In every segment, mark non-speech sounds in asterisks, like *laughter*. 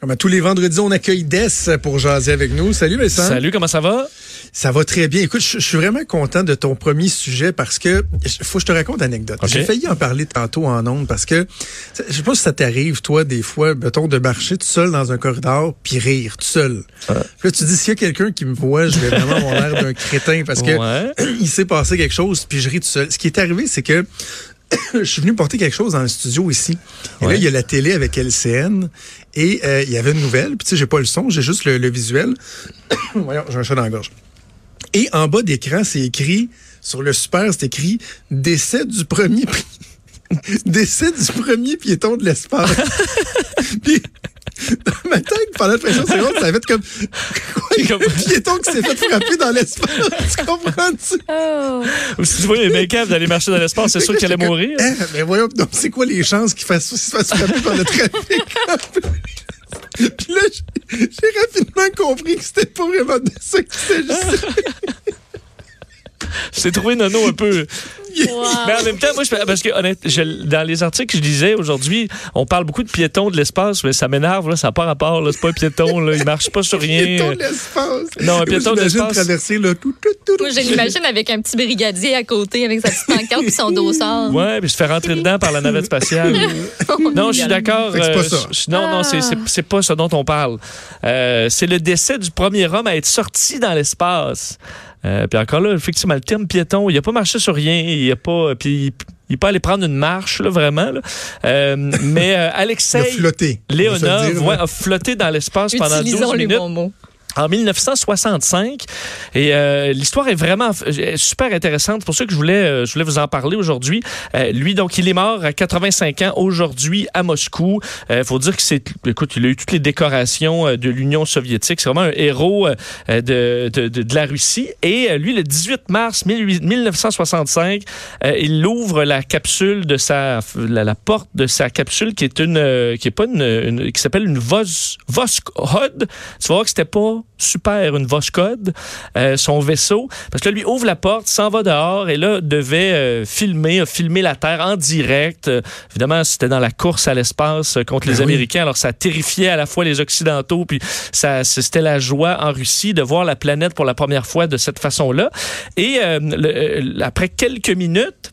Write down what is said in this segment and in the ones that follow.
Comme à tous les vendredis, on accueille Des pour jaser avec nous. Salut Vincent. Salut, comment ça va? Ça va très bien. Écoute, je, suis vraiment content de ton premier sujet parce que faut que je te raconte une anecdote. J'ai failli en parler tantôt en ondes parce que je sais pas si ça t'arrive, toi, des fois, mettons, de marcher tout seul dans un corridor puis rire tout seul. Puis là, tu dis, s'il y a quelqu'un qui me voit, je vais vraiment avoir l'air d'un crétin parce que *clears throat* il s'est passé quelque chose puis je ris tout seul. Ce qui est arrivé, c'est que *coughs* je suis venu porter quelque chose dans le studio ici. Et là, il y a la télé avec LCN et euh, il y avait une nouvelle. Puis tu sais, j'ai pas le son, j'ai juste le, visuel. *coughs* Voyons, j'ai un chat dans la gorge. Et en bas d'écran, c'est écrit, sur le super, c'est écrit décès du premier *laughs* décès du premier piéton de l'espace. *laughs* Puis dans ma tête, pendant la pression secondes, ça va être comme quoi, comme... un piéton qui s'est fait frapper dans l'espace. Tu comprends-tu? Oh. Si tu vois les make d'aller marcher dans l'espace, c'est sûr qu'il allait mourir. Eh, mais voyons, donc c'est quoi les chances qu'il fasse, fasse frapper par le trafic? *laughs* Puis là, j'ai rapidement compris que c'était pas vraiment de ça qu'il s'agissait. *laughs* J'ai trouvé Nono un peu. Mais en même temps, moi, je, parce que honnêtement, dans les articles que je disais aujourd'hui, on parle beaucoup de piétons de l'espace, mais ça m'énerve, ça n'a pas rapport. C'est pas un piéton, là, il marche pas sur rien. piéton de l'espace. Non, un piéton de l'espace. traverser là, tout, tout, tout, Moi, je l'imagine avec un petit brigadier à côté, avec sa petite pancarte et son dossard. Ouais, puis se faire rentrer dedans par la navette spatiale. *laughs* non, je suis d'accord. C'est pas ça. Euh, non, non, c'est pas ça dont on parle. Euh, c'est le décès du premier homme à être sorti dans l'espace. Euh, puis encore là, effectivement, le terme piéton, il n'a pas marché sur rien. Il a pas. Puis il peut aller prendre une marche, là, vraiment. Là. Euh, *laughs* mais euh, Alexei Léonov a flotté dans l'espace pendant 12 minutes en 1965. Et euh, l'histoire est vraiment super intéressante. C'est pour ça que je voulais, euh, je voulais vous en parler aujourd'hui. Euh, lui, donc, il est mort à 85 ans aujourd'hui à Moscou. Il faut dire que c'est, écoute, il a eu toutes les décorations de l'Union soviétique. C'est vraiment un héros de, de, de, la Russie. Et lui, le 18 mars 1965, il ouvre la capsule de sa, la, porte de sa capsule qui est une, qui est pas une, qui s'appelle une Vos, Voskhod. Tu vas voir que c'était pas super une Voskhod, euh, son vaisseau, parce que là, lui ouvre la porte, s'en va dehors et là, devait euh, filmer, filmer la Terre en direct. Euh, évidemment, c'était dans la course à l'espace contre les ben Américains, alors ça terrifiait à la fois les Occidentaux, puis ça, c'était la joie en Russie de voir la planète pour la première fois de cette façon-là. Et après quelques minutes,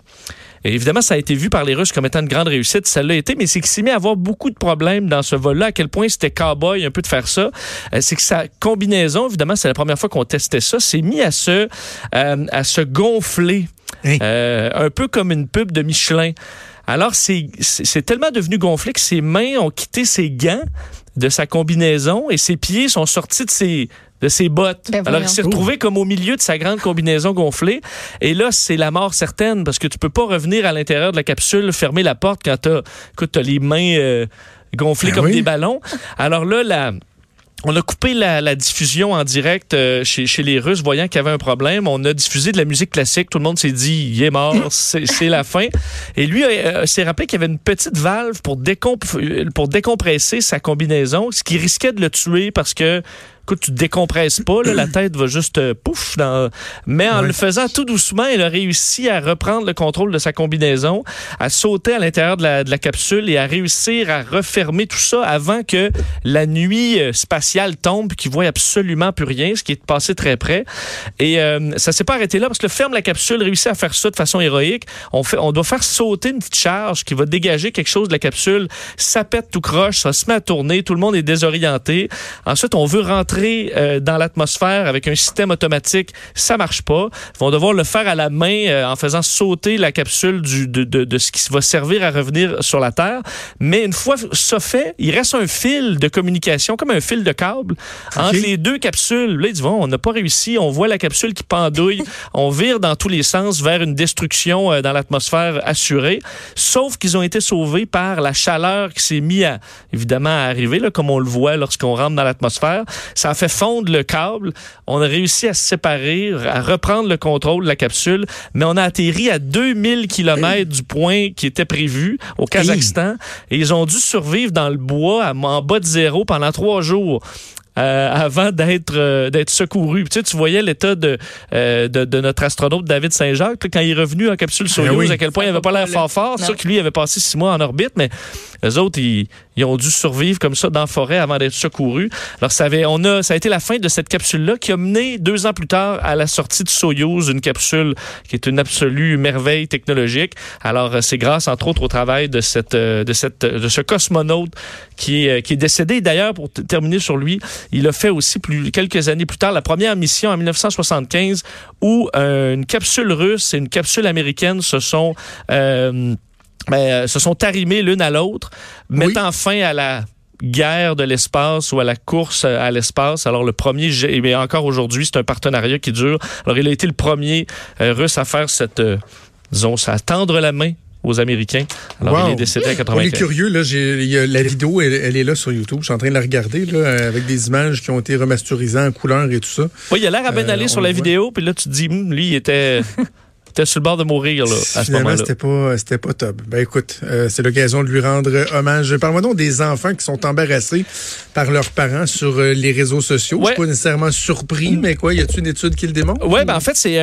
évidemment, ça a été vu par les Russes comme étant une grande réussite. Ça l'a été, mais c'est qu'il s'est mis à avoir beaucoup de problèmes dans ce vol-là. À quel point c'était cowboy un peu de faire ça. Euh, c'est que sa combinaison, évidemment, c'est la première fois qu'on testait ça, s'est mis à se, euh, à se gonfler. Euh, un peu comme une pub de Michelin. Alors, c'est tellement devenu gonflé que ses mains ont quitté ses gants de sa combinaison et ses pieds sont sortis de ses, de ses bottes. Ben Alors, il s'est retrouvé comme au milieu de sa grande combinaison gonflée. Et là, c'est la mort certaine parce que tu peux pas revenir à l'intérieur de la capsule, fermer la porte quand t'as, écoute, as les mains euh, gonflées ben comme des ballons. Alors là, la on a coupé la, diffusion en direct euh, chez, les Russes, voyant qu'il y avait un problème. On a diffusé de la musique classique. Tout le monde s'est dit, il est mort, *laughs* c'est la fin. Et lui euh, s'est rappelé qu'il y avait une petite valve pour, pour décompresser sa combinaison, ce qui risquait de le tuer parce que écoute, tu décompresses pas, la tête va juste euh, pouf. Dans... Mais en le faisant tout doucement, il a réussi à reprendre le contrôle de sa combinaison, à sauter à l'intérieur de la, capsule et à réussir à refermer tout ça avant que la nuit euh, spatiale tombe, qu'il voit absolument plus rien, ce qui est passé très près. Et euh, ça s'est pas arrêté là parce que le ferme la capsule réussit à faire ça de façon héroïque. On, fait, on doit faire sauter une petite charge qui va dégager quelque chose de la capsule. Ça pète tout croche, ça se met à tourner, tout le monde est désorienté. Ensuite, on veut rentrer euh, dans l'atmosphère avec un système automatique, ça marche pas. Ils vont devoir le faire à la main euh, en faisant sauter la capsule du, de, de, de, ce qui va servir à revenir sur la Terre. Mais une fois ça fait, il reste un fil de communication, comme un fil de câble, entre les deux capsules. Là, ils disent, bon, on n'a pas réussi, on voit la capsule qui pendouille, *laughs* on vire dans tous les sens vers une destruction euh, dans l'atmosphère assurée, sauf qu'ils ont été sauvés par la chaleur qui s'est mise à, évidemment, à arriver, là, comme on le voit lorsqu'on rentre dans l'atmosphère. Ça a fait fondre le câble. On a réussi à se séparer, à reprendre le contrôle de la capsule, mais on a atterri à 2000 km du point qui était prévu au Kazakhstan. Et ils ont dû survivre dans le bois en bas de zéro pendant trois jours. Euh, avant d'être euh, d'être secouru. Tu, sais, tu voyais l'état de, euh, de, de notre astronaute David Saint-Jacques quand il est revenu en capsule Soyuz, ben à quel point il avait pas l'air fort fort. C'est sûr que lui avait passé six mois en orbite, mais les autres, ils, Ils ont dû survivre comme ça dans la forêt avant d'être secourus. Alors, ça, avait, on a, ça a été la fin de cette capsule-là qui a mené deux ans plus tard à la sortie de Soyuz, une capsule qui est une absolue merveille technologique. Alors, c'est grâce, entre autres, au travail de, cette, de, cette, de ce cosmonaute qui est, qui est décédé. D'ailleurs, pour terminer sur lui, il a fait aussi plus, quelques années plus tard la première mission en 1975 où euh, une capsule russe et une capsule américaine se sont, euh, ben, se sont arrimées l'une à l'autre, mettant fin à la guerre de l'espace ou à la course à l'espace. Alors le premier, mais encore aujourd'hui, c'est un partenariat qui dure. Alors il a été le premier euh, russe à faire cette, euh, disons, à tendre la main aux Américains. Alors, il est décédé à 95. On est curieux, là, la vidéo, elle, est là sur YouTube. Je suis en train de la regarder, là, avec des images qui ont été remasterisées en couleur et tout ça. Oui, il a l'air à bien aller sur la vidéo, puis là, tu te dis, hum, lui, il était... *laughs* était sur le bord de mourir là, à ce moment-là. c'était pas, c'était pas top. Ben écoute, euh, c'est l'occasion de lui rendre hommage. Parle-moi donc des enfants qui sont embarrassés par leurs parents sur euh, les réseaux sociaux. Je suis pas nécessairement surpris, mais quoi, y a-t-il une étude qui le démontre? Oui, ben en fait, c'est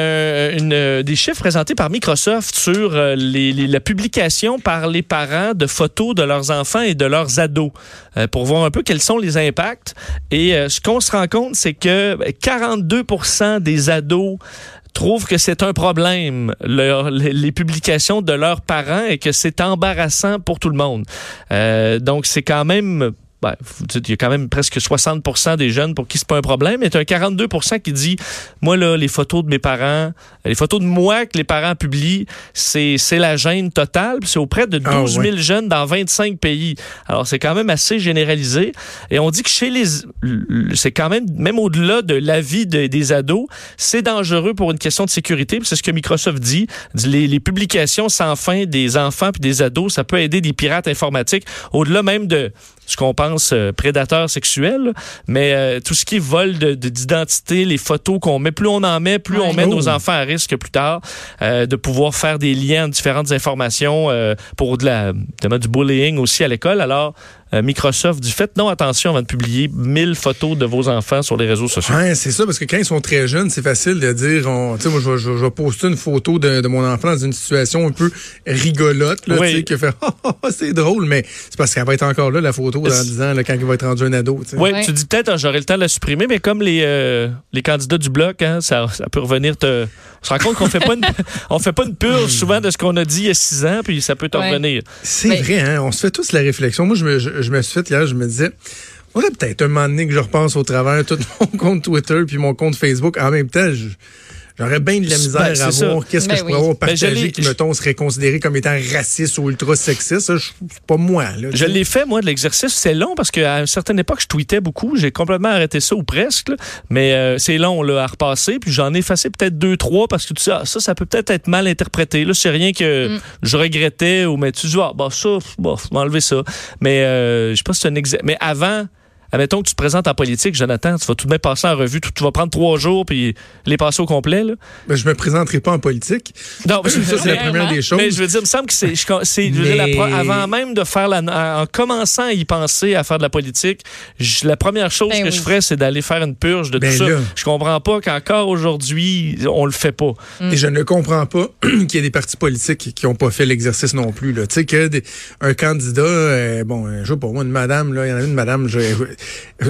une, des chiffres présentés par Microsoft sur euh, les, la publication par les parents de photos de leurs enfants et de leurs ados pour voir un peu quels sont les impacts. Et ce qu'on se rend compte, c'est que 42% des ados trouvent que c'est un problème, les publications de leurs parents, et que c'est embarrassant pour tout le monde. Euh, donc, c'est quand même ben, il y a quand même presque 60 des jeunes pour qui c'est pas un problème, mais tu un 42 qui dit moi là les photos de mes parents, les photos de moi que les parents publient, c'est c'est la gêne totale, c'est auprès de 12 000 ah, jeunes dans 25 pays. Alors c'est quand même assez généralisé. Et on dit que chez les c'est quand même même au-delà de la vie des ados, c'est dangereux pour une question de sécurité, c'est ce que Microsoft dit, les, les publications sans fin des enfants puis des ados, ça peut aider des pirates informatiques. Au-delà même de ce qu'on pense euh, prédateurs sexuels, mais euh, tout ce qui est vol d'identité, les photos qu'on met, plus on en met, plus on met nos oh. enfants à risque plus tard euh, de pouvoir faire des liens différentes informations pour de la, du bullying aussi à l'école. Alors, Microsoft du fait non attention avant de publier 1000 photos de vos enfants sur les réseaux sociaux. Ouais, c'est ça parce que quand ils sont très jeunes, c'est facile de dire tu sais moi je, vais poster une photo de, mon enfant dans une situation un peu rigolote là, tu sais qui fait *laughs* c'est drôle mais c'est parce qu'elle va être encore là la photo dans 10 ans quand il va être rendu un ado, Oui, tu dis peut-être ah, j'aurai le temps de la supprimer mais comme les euh, les candidats du bloc hein, ça, ça peut revenir te on se rend compte qu'on fait pas une, *laughs* on fait pas une purge souvent de ce qu'on a dit il y a six ans, puis ça peut t'en revenir. C'est vrai, hein? On se fait tous la réflexion. Moi, je me, je, me suis fait hier, je me disais, on peut-être un moment donné que je repense au travers tout mon *laughs* compte Twitter puis mon compte Facebook. En même temps, je, J'aurais bien de la misère à voir qu'est-ce que ben je pourrais avoir ben, partagé qui, mettons, serait considéré comme étant raciste ou ultra sexiste. C'est pas moi. Là, je l'ai fait, moi, de l'exercice. C'est long parce qu'à une certaine époque, je tweetais beaucoup. J'ai complètement arrêté ça ou presque. Mais euh, c'est long là, à repasser. Puis j'en ai effacé peut-être deux, trois parce que tu sais, ah, ça, ça peut peut-être être mal interprété. Là, c'est rien que mm. je regrettais ou mais tu dis, ah, bah, ça, bah, m'enlever ça. Mais euh, je sais pas si c'est un exemple. Mais avant, admettons que tu te présentes en politique, Jonathan, tu vas tout de même passer en revue, tu, vas prendre trois jours puis les passer au complet. Là. Mais je me présenterai pas en politique. Non, ça, c'est la première des choses. Mais je veux dire, il me semble que c'est, avant même de faire la, en commençant à y penser, à faire de la politique, la première chose ben que je ferais, c'est d'aller faire une purge de tout ben ça. Je comprends pas qu'encore aujourd'hui, on le fait pas. Et je ne comprends pas *clears throat* qu'il y ait des partis politiques qui n'ont pas fait l'exercice non plus. Tu sais, que un candidat, euh, bon, je sais pas, moi, une madame, là, il y en a une madame, je,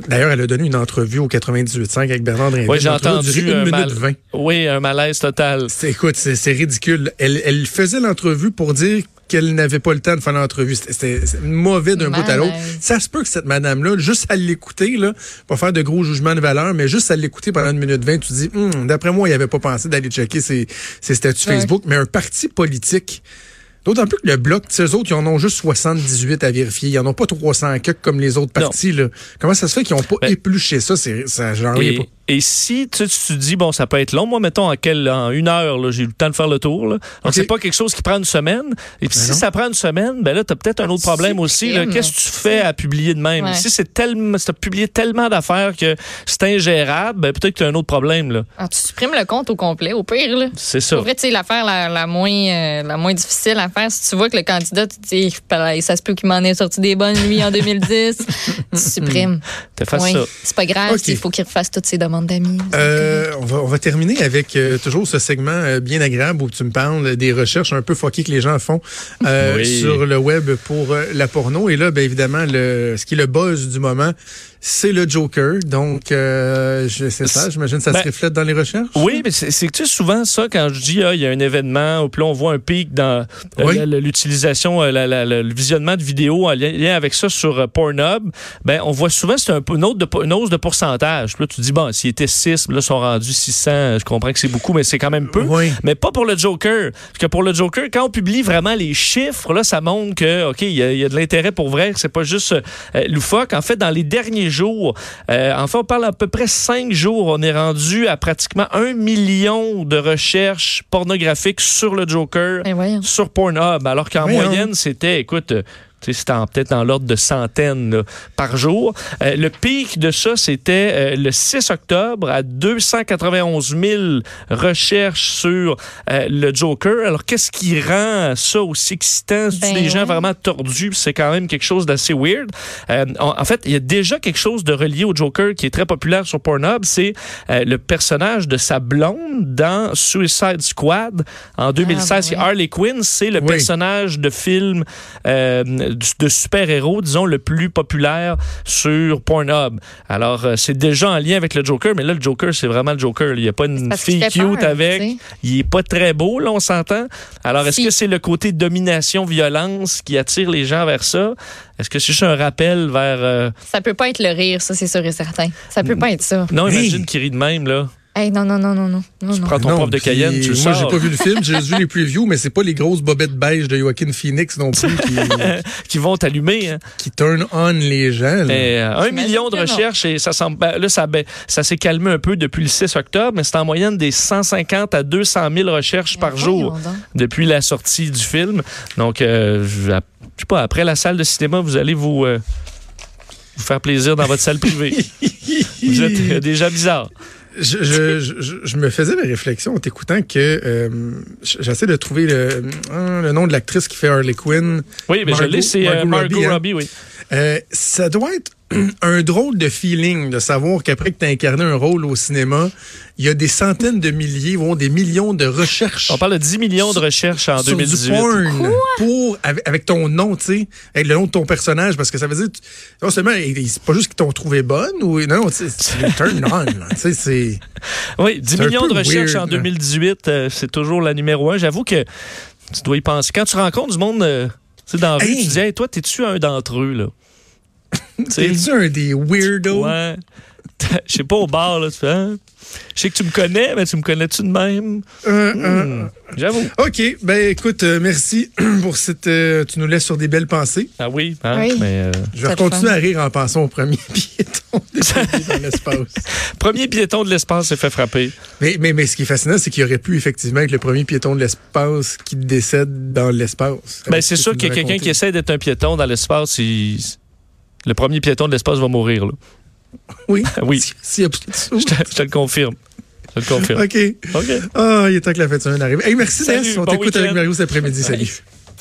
D'ailleurs, elle a donné une entrevue au 98.5 avec Bernard Drinville. Oui, j'ai entendu. Une minute 20. Oui, un malaise total. Écoute, c'est ridicule. Elle, elle faisait l'entrevue pour dire qu'elle n'avait pas le temps de faire l'entrevue. C'était mauvais d'un bout à l'autre. Ça se peut que cette madame-là, juste à l'écouter, là, pas faire de gros jugements de valeur, mais juste à l'écouter pendant une minute vingt, tu te dis, hum, d'après moi, il avait pas pensé d'aller checker ses, ses statuts Facebook, mais un parti politique D'autant plus que le bloc, ces autres, ils en ont juste 78 à vérifier. Ils n'en ont pas 300 comme les autres partis. Là. Comment ça se fait qu'ils n'ont pas ben, épluché ça? C'est, ça j'en reviens pas. Et si tu, te dis, bon, ça peut être long, moi, mettons, en, quel, en une heure, j'ai eu le temps de faire le tour. Là. Donc, c'est pas quelque chose qui prend une semaine. Et puis, ben si ça prend une semaine, ben là, tu as peut-être un autre problème aussi. Qu'est-ce que tu fais à publier de même? Si c'est tellement, si as publié tellement d'affaires que c'est ingérable, ben, peut-être que tu as un autre problème. Là. Ah, tu supprimes le compte au complet, au pire. Là. C'est ça. En vrai, tu sais, l'affaire la, la, moins, euh, la moins difficile à faire, si tu vois que le candidat, tu dis, ça se peut qu'il m'en ait sorti des bonnes, lui, en 2010, tu *laughs* supprimes. Tu fais ça. C'est pas grave, il faut qu'il refasse toutes ses demandes. D'amis. Euh, on, va, on va terminer avec euh, toujours ce segment euh, bien agréable où tu me parles des recherches un peu fuckées que les gens font euh, Oui. sur le web pour euh, la porno. Et là, bien évidemment, le, ce qui est le buzz du moment, c'est le Joker. Donc, euh, je- c'est ça. J'imagine que ça Ben, se reflète dans les recherches? Oui, mais c'est que tu sais, souvent ça, quand je dis ah, il y a un événement, ou puis là, on voit un pic dans euh, Oui. l'utilisation, euh, le visionnement de vidéos en lien, avec ça sur euh, Pornhub, ben, on voit souvent c'est un une, autre de- une hausse de pourcentage. Puis là, tu dis, bon, s'il était 6, là, ils sont rendus 600. Je comprends que c'est beaucoup, mais c'est quand même peu. Oui. Mais pas pour le Joker. Parce que pour le Joker, quand on publie vraiment les chiffres, là, ça montre que, OK, il y, a- il y a de l'intérêt pour vrai, que c'est pas juste euh, loufoque. En fait, dans les derniers jours, euh, en fait, on parle à peu près cinq jours, on est rendu à pratiquement un million de recherches pornographiques sur le Joker, voyons. sur Pornhub, alors qu'en moyenne, c'était, écoute, c'était en- peut-être dans l'ordre de centaines là, par jour. Euh, le pic de ça, c'était euh, le 6 octobre à 291 000 recherches sur euh, le Joker. Alors, qu'est-ce qui rend ça aussi excitant? C'est Ben des gens vraiment tordus, c'est quand même quelque chose d'assez weird. Euh, en, en fait, il y a déjà quelque chose de relié au Joker qui est très populaire sur Pornhub, c'est euh, le personnage de sa blonde dans Suicide Squad en 2016. ben C'est oui. Harley Quinn, c'est le Oui. personnage de film euh, de super-héros, disons, le plus populaire sur Pornhub. Alors, euh, c'est déjà en lien avec le Joker, mais là, le Joker, c'est vraiment le Joker. Il n'y a pas une fille cute peur, avec. tu sais. Il est pas très beau, là, on s'entend. Alors, est-ce Si. que c'est le côté domination-violence qui attire les gens vers ça? Est-ce que c'est juste un rappel vers... euh, Ça peut pas être le rire, ça, c'est sûr et certain. Ça peut pas être ça. Non, Hey. imagine qu'il rit de même, là. Hey, non, non, non, non, non. non. Prends ton Non, prof de Cayenne, tu le Moi, j'ai pas vu le film, j'ai juste vu les previews, mais c'est pas les grosses bobettes beige de Joaquin Phoenix non *laughs* plus qui, qui vont t'allumer. Hein. qui turn on les gens. là. Euh, un million de recherches et ça semble ben, là ça, ben, ça s'est calmé un peu depuis le 6 octobre, mais c'est en moyenne des 150 à 200 000 recherches par jour donc. depuis la sortie du film. Donc euh, je je sais pas après la salle de cinéma, vous allez vous euh, vous faire plaisir dans votre salle privée. *laughs* vous êtes euh, déjà bizarre. Je, je, je, je me faisais la réflexion en t'écoutant que euh, j'essaie de trouver le, hein, le nom de l'actrice qui fait Harley Quinn. Oui, mais je Margot- l'ai, c'est euh, Margot Margot Robbie, hein. Oui. Euh, ça doit être *clears throat* un drôle de feeling de savoir qu'après que tu as incarné un rôle au cinéma, il y a des centaines de milliers, voire des millions de recherches. On parle de 10 millions de recherches en sur 2018. du porn pour avec, avec ton nom, tu sais, avec le nom de ton personnage, parce que ça veut dire non seulement c'est pas juste qu'ils t'ont trouvé bonne ou non, tu sais, c'est un turn on, là, tu sais, c'est *laughs* Oui, 10 C'est un millions de recherches weird, en hein. 2018, euh, c'est toujours la numéro un. J'avoue que tu dois y penser. Quand tu rencontres du monde euh, tu sais, dans la rue, tu te dis, hey, toi, t'es-tu un d'entre eux, là? Tu sais, c'est un des weirdos? ouais. *laughs* Je sais pas, au bar, là, tu fais, hein? Je sais que tu me connais, mais tu me connais-tu de même? Euh, euh, Hmm, J'avoue. OK, ben écoute, euh, merci *clears throat* pour cette euh, tu nous laisses sur des belles pensées. Ah oui, hein? Oui. Mais, euh, Je vais continuer à rire en pensant au premier *laughs* piéton décédé *laughs* dans l'espace. premier piéton de l'espace s'est fait frapper. Mais, mais, mais ce qui est fascinant, c'est qu'il aurait pu effectivement être le premier piéton de l'espace qui décède dans l'espace. Ben, c'est ce sûr qu'il y a quelqu'un qui essaie d'être un piéton dans l'espace, il- le premier piéton de l'espace va mourir, là. Oui. *laughs* Oui. De sous. Je te, je te le confirme. Je te le confirme. OK. OK. Ah, il est temps que la fête semaine arrive. Hey, merci, Salut, Ness. On bon t'écoute avec. Mario cet après-midi. Salut.